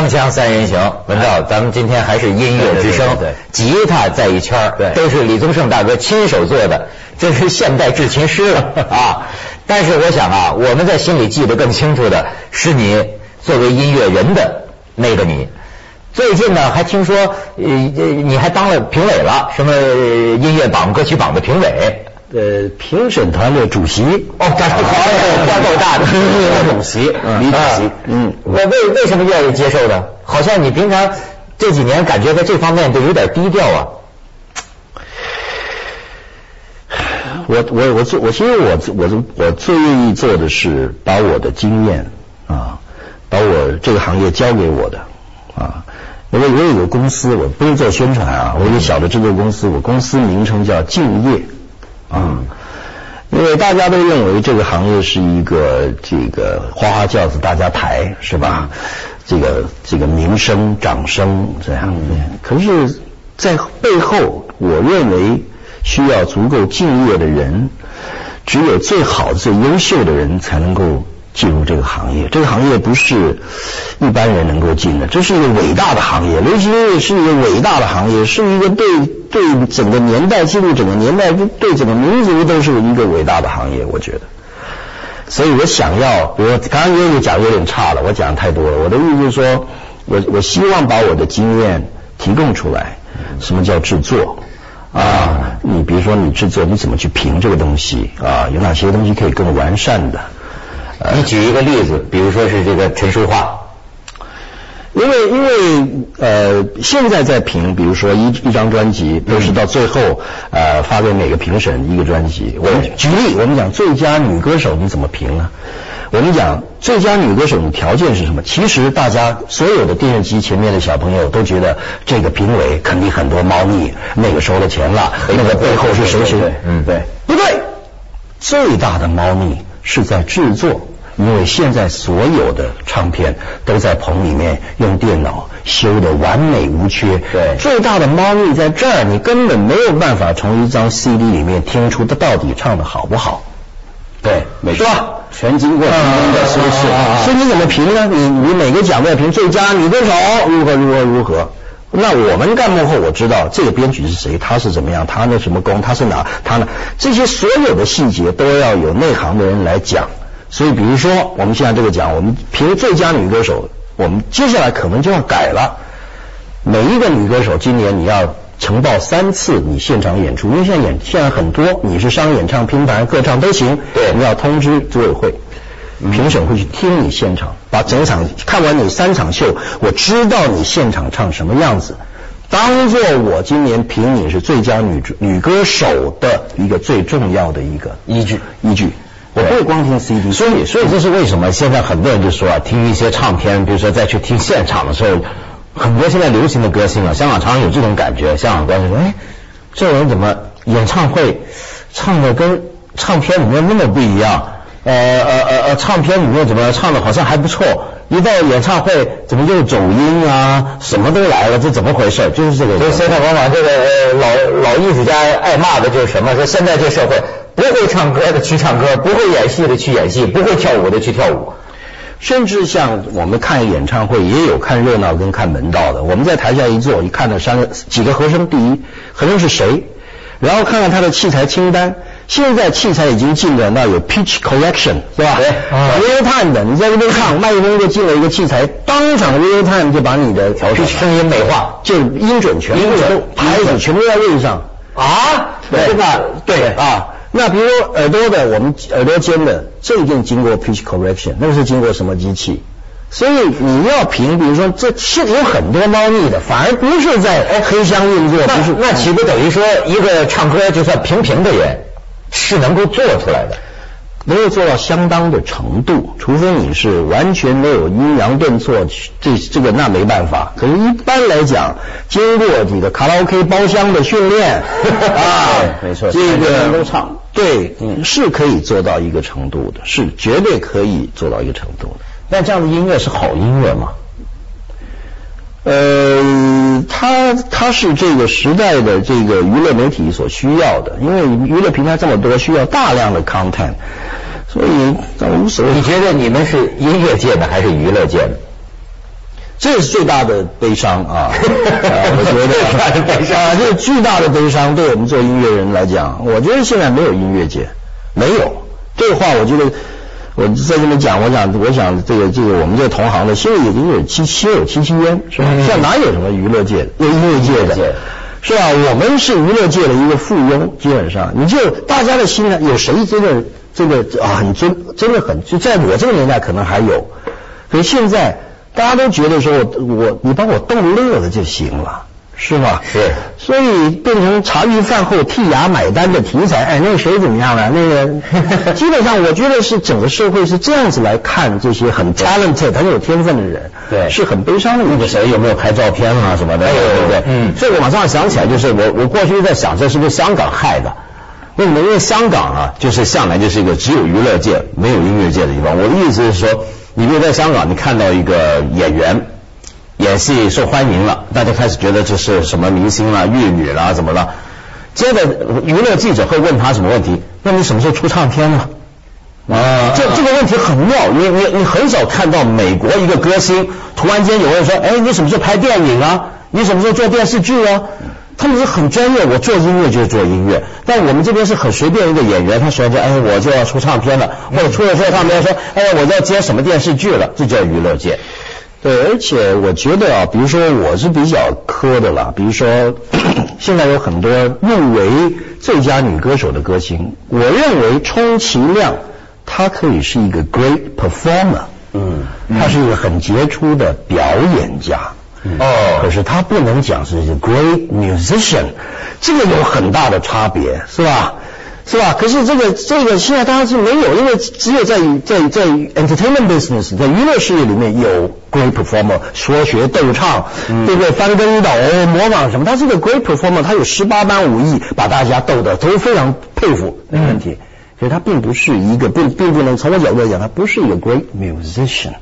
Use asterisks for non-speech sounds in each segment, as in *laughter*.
锵锵三人行，文道，咱们今天还是音乐之声，对，吉他在一圈儿，对，都是李宗盛大哥亲手做的，这是现代制琴师了 *laughs* 啊！但是我想啊，我们在心里记得更清楚的是你作为音乐人的那个你。最近呢，还听说呃你还当了评委了，什么音乐榜、歌曲榜的评委。呃，评审团的主席哦，干 *laughs* 好，官够大的主席，李主席，嗯，我为为什么愿意接受呢？好像你平常这几年感觉在这方面都有点低调啊。我我我做我其实我我我最愿意做的是把我的经验啊，把我这个行业交给我的啊，因为我有个公司，我不是做宣传啊，我有个小的制作公司，我公司名称叫敬业。啊，因为大家都认为这个行业是一个这个花花轿子大家抬是吧？这个这个名声掌声这样，可是，在背后，我认为需要足够敬业的人，只有最好最优秀的人才能够。进入这个行业，这个行业不是一般人能够进的，这是一个伟大的行业。流行音乐是一个伟大的行业，是一个对对整个年代、进入整个年代、对整个民族都是一个伟大的行业。我觉得，所以我想要，比如刚刚因为讲有点差了，我讲的太多了。我的意思就是说，我我希望把我的经验提供出来。什么叫制作啊？你比如说你制作，你怎么去评这个东西啊？有哪些东西可以更完善的？你举一个例子，比如说是这个陈淑桦，因为因为呃现在在评，比如说一一张专辑都是到最后呃发给每个评审一个专辑。我们举例，我们讲最佳女歌手你怎么评呢？我们讲最佳女歌手的条件是什么？其实大家所有的电视机前面的小朋友都觉得这个评委肯定很多猫腻，那个收了钱了，那个背后是谁谁？嗯，对，不对，最大的猫腻是在制作。因为现在所有的唱片都在棚里面用电脑修的完美无缺，对，最大的猫腻在这儿，你根本没有办法从一张 CD 里面听出它到底唱的好不好，对，没错？全经过评审的所以，所以你怎么评呢？你你每个奖都要评最佳女歌手如何如何如何？那我们干幕后，我知道这个编曲是谁，他是怎么样，他那什么功，他是哪，他呢？这些所有的细节都要有内行的人来讲。所以，比如说，我们现在这个奖，我们评最佳女歌手，我们接下来可能就要改了。每一个女歌手，今年你要呈报三次你现场演出，因为现在演现在很多，你是商演唱、拼盘、歌唱都行。对，你要通知组委会，评审会去听你现场，把整场看完你三场秀，我知道你现场唱什么样子，当做我今年评你是最佳女女歌手的一个最重要的一个依据依据。我不会光听 CD，所以所以这是为什么现在很多人就说啊，听一些唱片，比如说再去听现场的时候，很多现在流行的歌星啊，香港常常有这种感觉，香港观众说，哎，这人怎么演唱会唱的跟唱片里面那么不一样？呃呃呃呃，唱片里面怎么唱的好像还不错，一到演唱会怎么又走音啊，什么都来了，这怎么回事？就是这个。所以现在往往这个老老艺术家爱骂的就是什么？说现在这社会。不会唱歌的去唱歌，不会演戏的去演戏，不会跳舞的去跳舞。甚至像我们看演唱会，也有看热闹跟看门道的。我们在台下一坐，一看到三个几个和声，第一和声是谁，然后看看他的器材清单。现在器材已经进展到有 pitch correction，是吧？对，real time 的，你在这边唱，麦克风就进了一个器材，当场 real time 就把你的调声音美化，就音准全部都拍子全部在位上啊，对吧？对啊。那比如耳朵的，我们耳朵尖的，这一定经过 pitch correction，那个是经过什么机器？所以你要评，比如说这是有很多猫腻的，反而不是在黑箱运作，不是？那岂不等于说一个唱歌就算平平的人是能够做出来的？能够做到相当的程度，除非你是完全没有阴阳顿挫，这这个那没办法。可是，一般来讲，经过这个卡拉 OK 包厢的训练 *laughs* 啊，没错，这个都唱，对，是可以做到一个程度的，是绝对可以做到一个程度的。那这样的音乐是好音乐吗？呃，它它是这个时代的这个娱乐媒体所需要的，因为娱乐平台这么多，需要大量的 content，所以无所谓。你觉得你们是音乐界的还是娱乐界的？这是最大的悲伤啊！*laughs* 我觉得啊，这是巨大的悲伤，对我们做音乐人来讲，我觉得现在没有音乐界，没有这个话，我觉得我在这边讲，我想，我想这个这个我们这个同行的心里已经有戚心有戚戚焉，是吧？现在哪有什么娱乐界，有音乐界的？是吧？我们是娱乐界的一个附庸，基本上，你就大家的心呢，有谁真的这个啊很尊，真的很就在我这个年代可能还有，可是现在大家都觉得说我我你把我逗乐了就行了。是吧？是，所以变成茶余饭后替牙买单的题材。哎，那个谁怎么样了？那个 *laughs* 基本上，我觉得是整个社会是这样子来看这些很 talented、很有天分的人，对，是很悲伤的。那个谁有没有拍照片啊什么的？对对对，嗯。所以我马上想起来，就是我我过去在想，这是不是香港害的？为什么？因为香港啊，就是向来就是一个只有娱乐界没有音乐界的地方。我的意思是说，你比如在香港，你看到一个演员。演戏受欢迎了，大家开始觉得这是什么明星啦、玉女啦，怎么了？接着娱乐记者会问他什么问题？那你什么时候出唱片呢？啊，这这个问题很妙，你你你很少看到美国一个歌星突然间有人说，哎，你什么时候拍电影啊？你什么时候做电视剧啊？他们是很专业，我做音乐就是做音乐。但我们这边是很随便一个演员，他说着，哎，我就要出唱片了，或者出了之后，他们说，哎呀，我要接什么电视剧了？这叫娱乐界。对，而且我觉得啊，比如说我是比较磕的啦，比如说 *coughs* 现在有很多入围最佳女歌手的歌星，我认为充其量她可以是一个 great performer，嗯，她是一个很杰出的表演家，哦，可是她不能讲是 great musician，这个有很大的差别，是吧？是吧？可是这个这个现在当然是没有，因为只有在在在 entertainment business，在娱乐事业里面有 great performer，说学逗唱，对不对？翻跟斗、模仿什么，他是个 great performer，他有十八般武艺，把大家逗的都非常佩服，没问题。所以他并不是一个，并并不能从我角度来讲，他不是一个 great musician，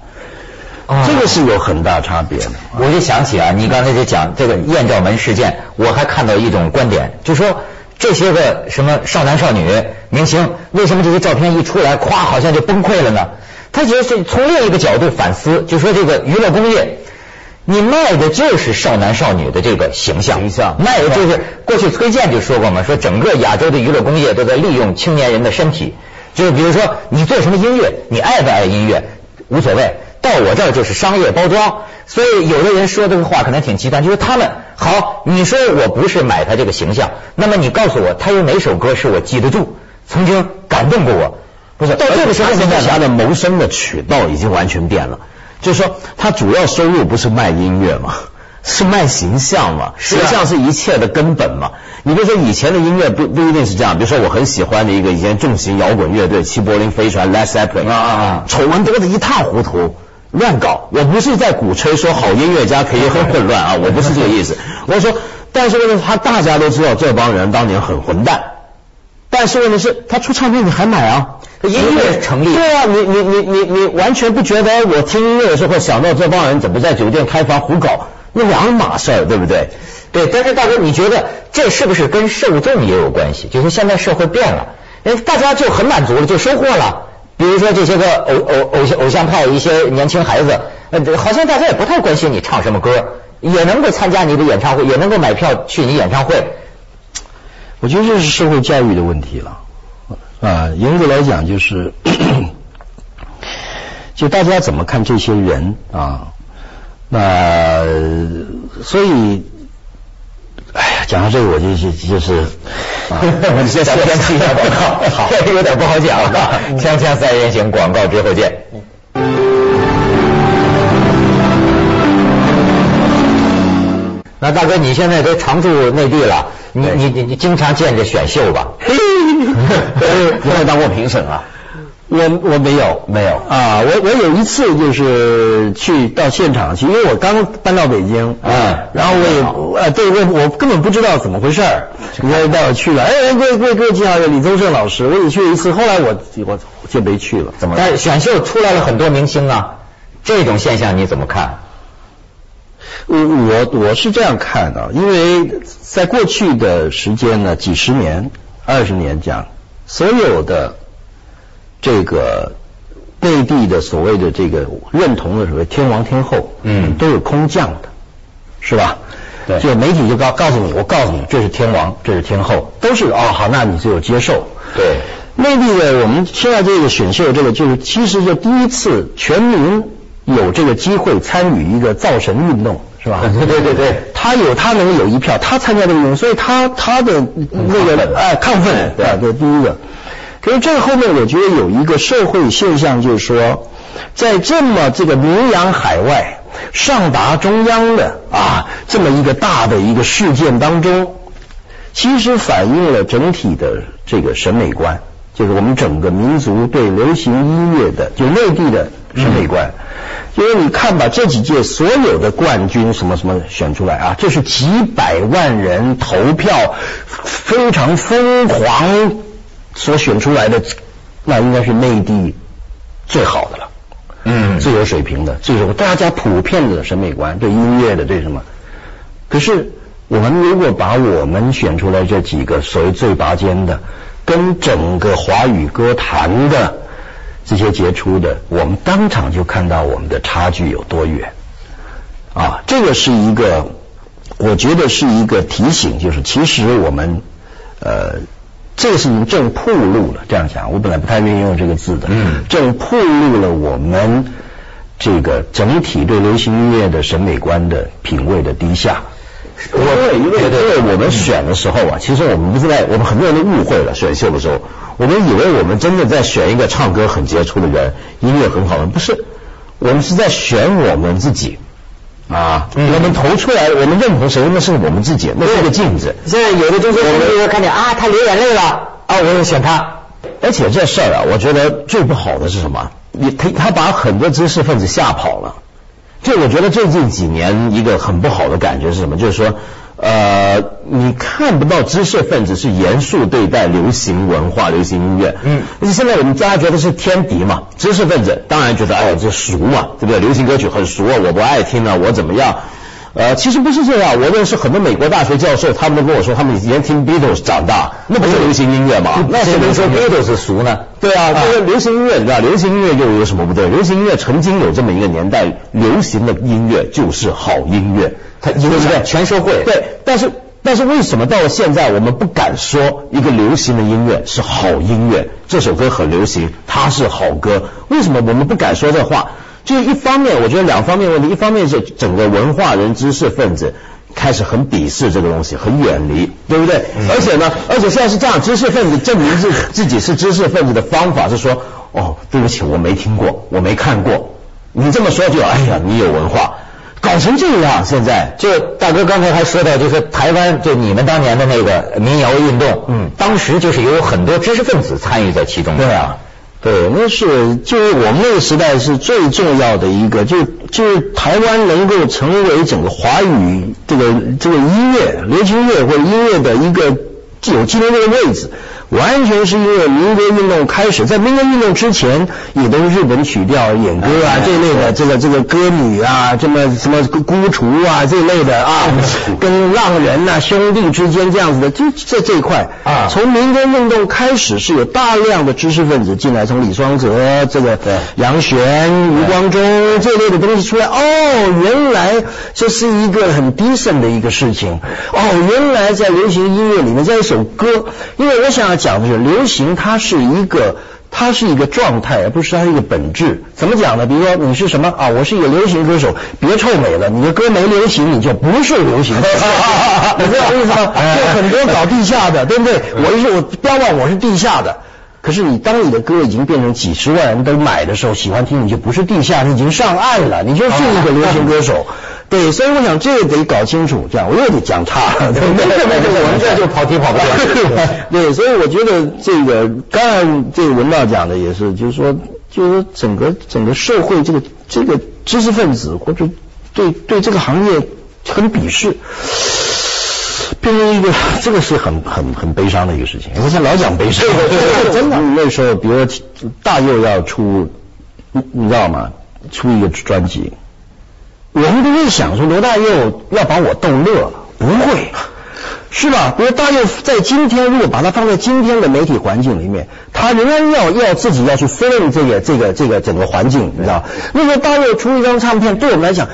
这个是有很大差别的。我就想起啊，你刚才就讲这个艳照门事件，我还看到一种观点，就说。这些个什么少男少女明星，为什么这些照片一出来，咵，好像就崩溃了呢？他觉得是从另一个角度反思，就说这个娱乐工业，你卖的就是少男少女的这个形象，形象。卖的就是过去崔健就说过嘛，说整个亚洲的娱乐工业都在利用青年人的身体，就是比如说你做什么音乐，你爱不爱音乐无所谓。到我这儿就是商业包装，所以有的人说这个话可能挺极端，就是他们好，你说我不是买他这个形象，那么你告诉我他有哪首歌是我记得住，曾经感动过我？不是，到这个时候现在他的谋生的渠道已经完全变了，就是说他主要收入不是卖音乐嘛，*laughs* 是卖形象嘛，形象是一切的根本嘛。你比如说以前的音乐不不一定是这样，比如说我很喜欢的一个以前重型摇滚乐队七柏林飞船 Led Zeppelin 啊，丑闻多的一塌糊涂。乱搞，我不是在鼓吹说好音乐家可以很混乱啊，*laughs* 我不是这个意思。我说，但是问题他大家都知道这帮人当年很混蛋，但是问题是，他出唱片你还买啊？音乐成立。对啊，你你你你你完全不觉得我听音乐的时候想到这帮人怎么在酒店开房胡搞，那两码事儿，对不对？对，但是大哥，你觉得这是不是跟受众也有关系？就是现在社会变了，哎，大家就很满足了，就收获了。比如说这些个偶偶偶像偶像派一些年轻孩子，呃，好像大家也不太关心你唱什么歌，也能够参加你的演唱会，也能够买票去你演唱会。我觉得这是社会教育的问题了啊，严格来讲就是，*clears throat* 就大家怎么看这些人啊？那所以。哎呀，讲到这个我就就就是，我先先听一下广告，好，*laughs* 有点不好讲了。锵锵三人行，广告之后见。那大哥，你现在都常驻内地了，你你你你经常见着选秀吧？有没有当过评审啊？我我没有没有啊，我我有一次就是去到现场去，因为我刚搬到北京，嗯，然后我也呃对我我根本不知道怎么回事儿，人家带我去了，哎，各位各位各位介绍李宗盛老师，我也去了一次，后来我我就没去了。怎么？但是选秀出来了很多明星啊，这种现象你怎么看？我我我是这样看的，因为在过去的时间呢，几十年、二十年讲，所有的。这个内地的所谓的这个认同的所谓天王天后，嗯都是空降的，是吧？对就媒体就告告诉你，我告诉你，这是天王，这是天后，都是哦，好，那你就有接受。对，内地的我们现在这个选秀，这个就是其实就第一次全民有这个机会参与一个造神运动，是吧？*laughs* 对对对对他有他能有一票，他参加这个运动，所以他他的那个哎亢奋，对啊，这第一个。可是这个后面我觉得有一个社会现象，就是说，在这么这个名扬海外、上达中央的啊这么一个大的一个事件当中，其实反映了整体的这个审美观，就是我们整个民族对流行音乐的，就内地的审美观。因为你看吧，这几届所有的冠军什么什么选出来啊，这是几百万人投票，非常疯狂所选出来的，那应该是内地最好的了。嗯最有水平的，最有大家普遍的审美观，对音乐的，对什么？可是我们如果把我们选出来这几个所谓最拔尖的，跟整个华语歌坛的这些杰出的，我们当场就看到我们的差距有多远啊！这个是一个，我觉得是一个提醒，就是其实我们呃。这个事情正铺路了，这样讲，我本来不太愿意用这个字的，嗯正铺路了我们这个整体对流行音乐的审美观的品味的低下。我对，因为因为我们选的时候啊，其实我们不是在，我们很多人都误会了。选秀的时候，我们以为我们真的在选一个唱歌很杰出的人，音乐很好的，不是，我们是在选我们自己啊。嗯我们投出来，我们认同谁，那是我们自己，那是个镜子。现在有的中学生就会看见啊，他流眼泪了啊，我也选他。而且这事儿啊，我觉得最不好的是什么？你他他把很多知识分子吓跑了。就我觉得最近几年一个很不好的感觉是什么？就是说，呃，你看不到知识分子是严肃对待流行文化、流行音乐。嗯而且现在我们大家觉得是天敌嘛，知识分子当然觉得哎这俗嘛，对不对？流行歌曲很俗啊，我不爱听啊，我怎么样？呃，其实不是这样，我认识很多美国大学教授，他们都跟我说，他们以前听 Beatles 长大，那不是流行音乐吗？那谁能说 Beatles 俗呢？对啊，这个流行音乐，你知道，流行音乐又有什么不对？流行音乐曾经有这么一个年代，流行的音乐就是好音乐，它影响全社会对，但是但是为什么到了现在，我们不敢说一个流行的音乐是好音乐？这首歌很流行，它是好歌，为什么我们不敢说这话？就是一方面，我觉得两方面问题，一方面是整个文化人、知识分子。开始很鄙视这个东西，很远离，对不对？而且呢，而且现在是这样，知识分子证明自自己是知识分子的方法是说，哦，对不起，我没听过，我没看过。你这么说就，哎呀，你有文化，搞成这样，现在就大哥刚才还说到，就是台湾就你们当年的那个民谣运动，嗯当时就是有很多知识分子参与在其中。对啊，对，那是就是我们那个时代是最重要的一个，就就是台湾能够成为整个华语这个这个音乐、流行音乐或者音乐的一个有今天这个位置，完全是因为民歌运动开始，在民歌运动之前，也都是日本曲调演歌啊哎这一类的，这个这个歌女啊，这么什么孤雏啊这一类的啊，*laughs* 跟浪人呐、兄弟之间这样子的，就在这一块啊从民歌运动开始是有大量的知识分子进来，从李双泽、这个杨玄、吴光中这类的东西出来。哦，原来这是一个很 decent 的一个事情。哦，原来在流行音乐里面，在一首歌，因为我想要讲的是，流行它是一个。它是一个状态，而不是它是一个本质。怎么讲呢？比如说你是什么啊？我是一个流行歌手，别臭美了，你的歌没流行，你就不是流行歌手。*laughs* 你知道我意思吗？*laughs* 就很多搞地下的，对不对？我是我标榜我是地下的。可是你当你的歌已经变成几十万人都买的时候，喜欢听，你就不是地下，你已经上岸了，你就是一个流行歌手。对，所以我想这个得搞清楚，这样我又得讲差了，对不对？*laughs* 我们这就跑题跑不了。*laughs* 对，所以我觉得这个刚才这个文道讲的也是，就是说，就是说整个整个社会这个这个知识分子或者对对这个行业很鄙视。变成一个，这个是很很很悲伤的一个事情。我想老讲悲伤，*laughs* 真的。那时候，比如说大佑要出，你你知道吗？出一个专辑，我们不会想说罗大佑要把我逗乐了，不会。是吧？比如大佑在今天，如果把它放在今天的媒体环境里面，他仍然要要自己要去 fill 这个这个这个整个环境，你知道？那时候大佑出一张唱片，对我们来讲，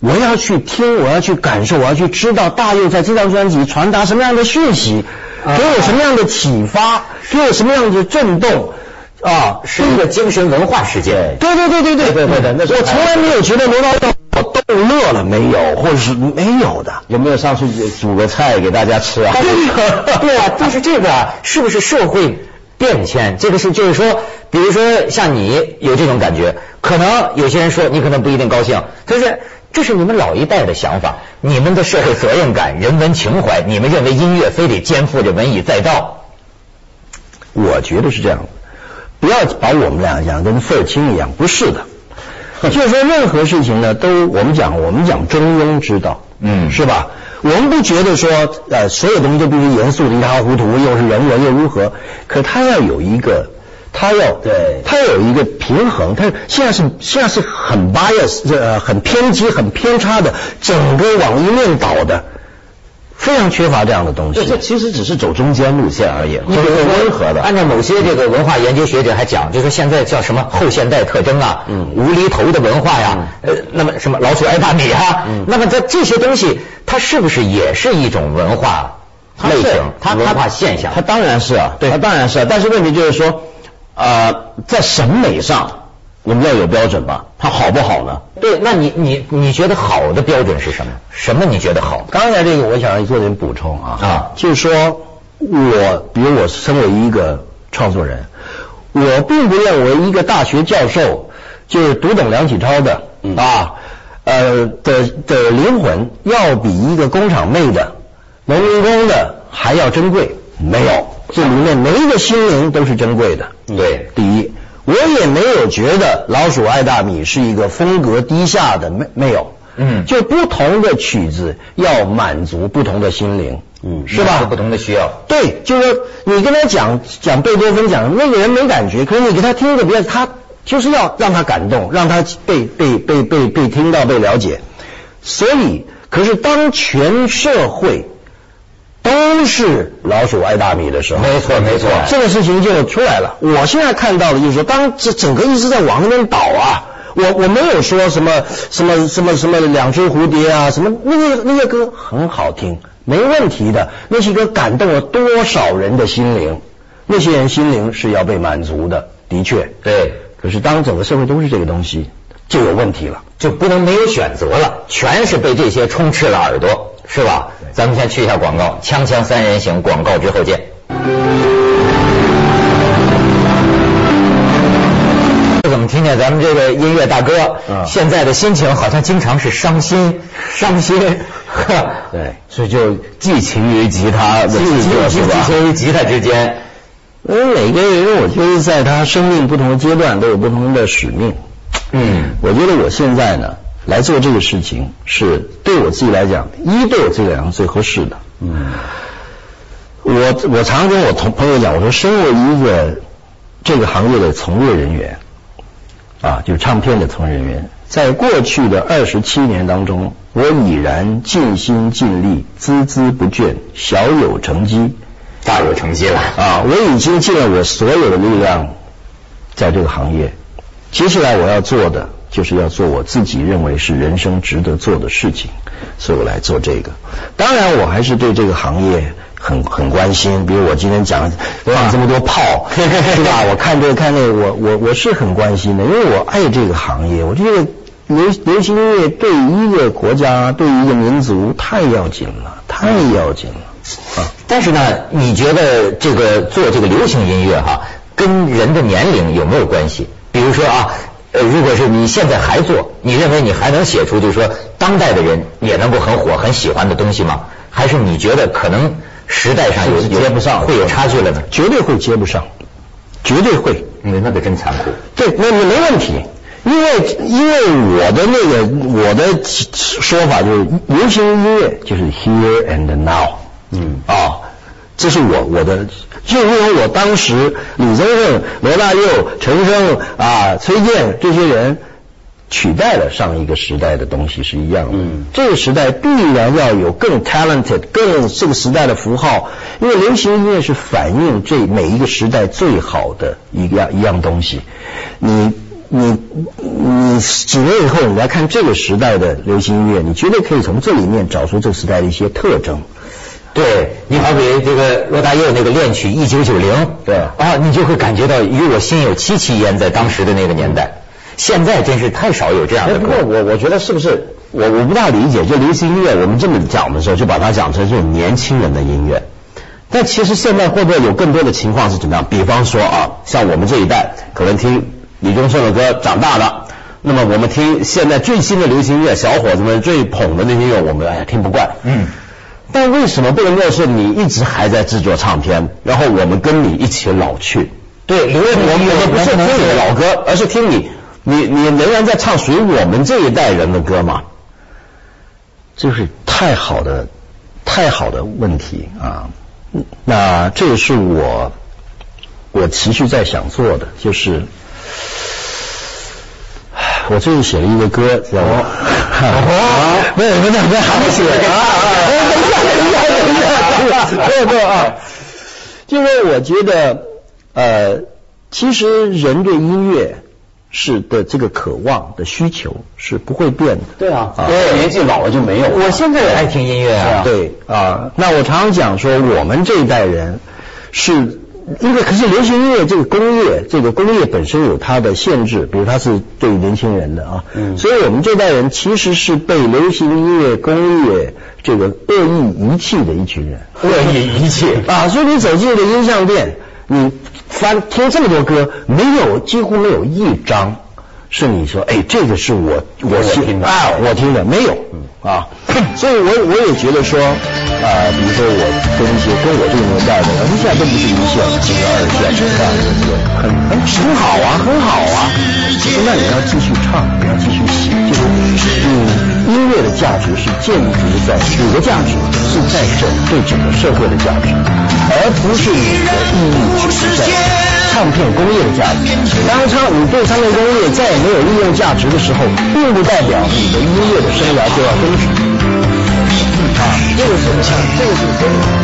我要去听，我要去感受，我要去知道大佑在这张专辑传达什么样的讯息，给我什么样的启发，给我什么样的震动。啊，是一个精神文化事件。对对对对对对对对我从来没有觉得罗大佑我逗乐了没有，或者是没有的。有没有上去煮个菜给大家吃啊？对啊，但是这个啊是不是社会变迁？这个是就是说，比如说像你有这种感觉，可能有些人说你可能不一定高兴，但是这是你们老一代的想法，你们的社会责任感、人文情怀，你们认为音乐非得肩负着文以载道。我觉得是这样的，不要把我们俩讲跟费尔清一样，不是的。*laughs* 就是说，任何事情呢，都我们讲，我们讲中庸之道，嗯是吧？我们不觉得说，呃，所有东西都必须严肃的一塌糊涂，又是人文又如何？可他要有一个，他要对它有一个平衡。他现在是现在是很 bias，呃，很偏激、很偏差的，整个往一面倒的，非常缺乏这样的东西这。这其实只是走中间路线而已，就是温和的。按照某些这个文化研究学者还讲，就是现在叫什么后现代特征啊，嗯无厘头的文化呀，呃，那么什么老鼠爱大米啊，嗯那么在这些东西，它是不是也是一种文化类型，它文化现象？它当然是啊，对它当然是啊。但是问题就是说，呃，在审美上我们要有标准吧？它好不好呢？对，那你你你觉得好的标准是什么？什么你觉得好？刚才这个我想做点补充啊，啊就是说我，比如我身为一个创作人，我并不认为一个大学教授就是读懂梁启超的、嗯啊，呃的的灵魂要比一个工厂妹的、农民工的还要珍贵，没有，这里面每一个心灵都是珍贵的。对第一，我也没有觉得老鼠爱大米是一个风格低下的，没没有。嗯就不同的曲子要满足不同的心灵，嗯是吧？不同的需要。对，就是说你跟他讲讲贝多芬讲那个人没感觉，可是你给他听一个比较，他就是要让他感动，让他被被被被被听到被了解。所以，可是当全社会都是老鼠爱大米的时候，没错没错这个事情就出来了。我现在看到的就是说，当这整个一直在往那边倒啊。我我没有说什么什么什么什么两只蝴蝶啊，什么那个那个歌很好听，没问题的。那些歌感动了多少人的心灵，那些人心灵是要被满足的，的确。对，可是当整个社会都是这个东西，就有问题了。就不能没有选择了，全是被这些充斥了耳朵，是吧？咱们先去一下广告，锵锵三人行，广告之后见。怎么听见咱们这个音乐大哥、嗯现在的心情好像经常是伤心，伤心，*laughs* 呵对，所以就寄情于吉他的寄制作寄寄是吧？情于吉他之间。因为每个人，我觉得在他生命不同的阶段都有不同的使命。嗯，我觉得我现在呢来做这个事情，是对我自己来讲，一对我自己来讲最合适的。嗯，我我常跟我同朋友讲，我说，身为一个这个行业的从业人员，啊，就是唱片的从业人员，在过去的二十七年当中，我已然尽心尽力，孜孜不倦，小有成绩。大有成绩了。啊，我已经尽了我所有的力量，在这个行业。接下来我要做的，就是要做我自己认为是人生值得做的事情，所以我来做这个。当然，我还是对这个行业很很关心。比如我今天讲放这么多炮，*laughs* 是吧？我看这个看那个，我我我是很关心的，因为我爱这个行业。我觉得流流行音乐对于一个国家、对于一个民族太要紧了，太要紧了啊！但是呢，你觉得这个做这个流行音乐哈，跟人的年龄有没有关系？比如说啊，呃，如果是你现在还做，你认为你还能写出就是说当代的人也能够很火、很喜欢的东西吗？还是你觉得可能时代上有是接不上会有差距了呢？绝对会接不上，绝对会。嗯，那个真残酷。对，那你没问题，因为因为我的那个我的说法就是，流行音乐就是 here and now，嗯啊，这是我我的，就因为我当时李宗盛、罗大佑、陈升啊、崔健这些人，取代了上一个时代的东西是一样的。嗯，这个时代必然要有更 talented、更这个时代的符号，因为流行音乐是反映这每一个时代最好的一样一样东西。你你你几年以后你来看这个时代的流行音乐，你绝对可以从这里面找出这个时代的一些特征。对你好比这个罗大佑那个恋曲一九九零，对啊，你就会感觉到与我心有戚戚焉，在当时的那个年代。现在真是太少有这样的不过我我觉得是不是我我不大理解，就流行音乐我们这么讲的时候，就把它讲成这种年轻人的音乐。但其实现在会不会有更多的情况是怎么样？比方说啊，像我们这一代可能听李宗盛的歌长大了，那么我们听现在最新的流行音乐，小伙子们最捧的那些乐，我们哎呀听不惯。嗯。但为什么不能够是你一直还在制作唱片，然后我们跟你一起老去？对，因为我们不是听你的老歌，而是听你。你你仍然在唱属于我们这一代人的歌嘛？这是太好的太好的问题啊！那这也是我我持续在想做的，就是我最近写了一个歌，叫哦，没有没有没有，还没写啊！*laughs* *laughs* 等一下等一下等一下，没有没有啊！就是我觉得呃，其实人对音乐。是的，这个渴望的需求是不会变的。对啊，我，年纪老了就没有。我现在也爱听音乐啊。对啊，那我常常讲说，我们这一代人是因为可是流行音乐这个工业，这个工业本身有它的限制，比如它是对年轻人的啊，嗯，所以我们这代人其实是被流行音乐工业这个恶意遗弃的一群人。恶意遗弃 *laughs* 啊！所以你走进一个音像店，你。翻听这么多歌，没有几乎没有一张是你说，哎，这个是我我听的啊，我听的没有啊。*coughs* 所以我我也觉得说，啊，比如说我跟一些跟我这个年代的，们现在都不是一线，这个二线的，对很很很好啊，很好啊。那你要继续唱，你要继续写，就是你音乐的价值是建立在你的价值是在整对整个社会的价值。而不是你的意义只是在唱片工业的价值。当唱你对唱片工业再也没有利用价值的时候，并不代表你的音乐的生涯就要终止。啊，这个是这个是真。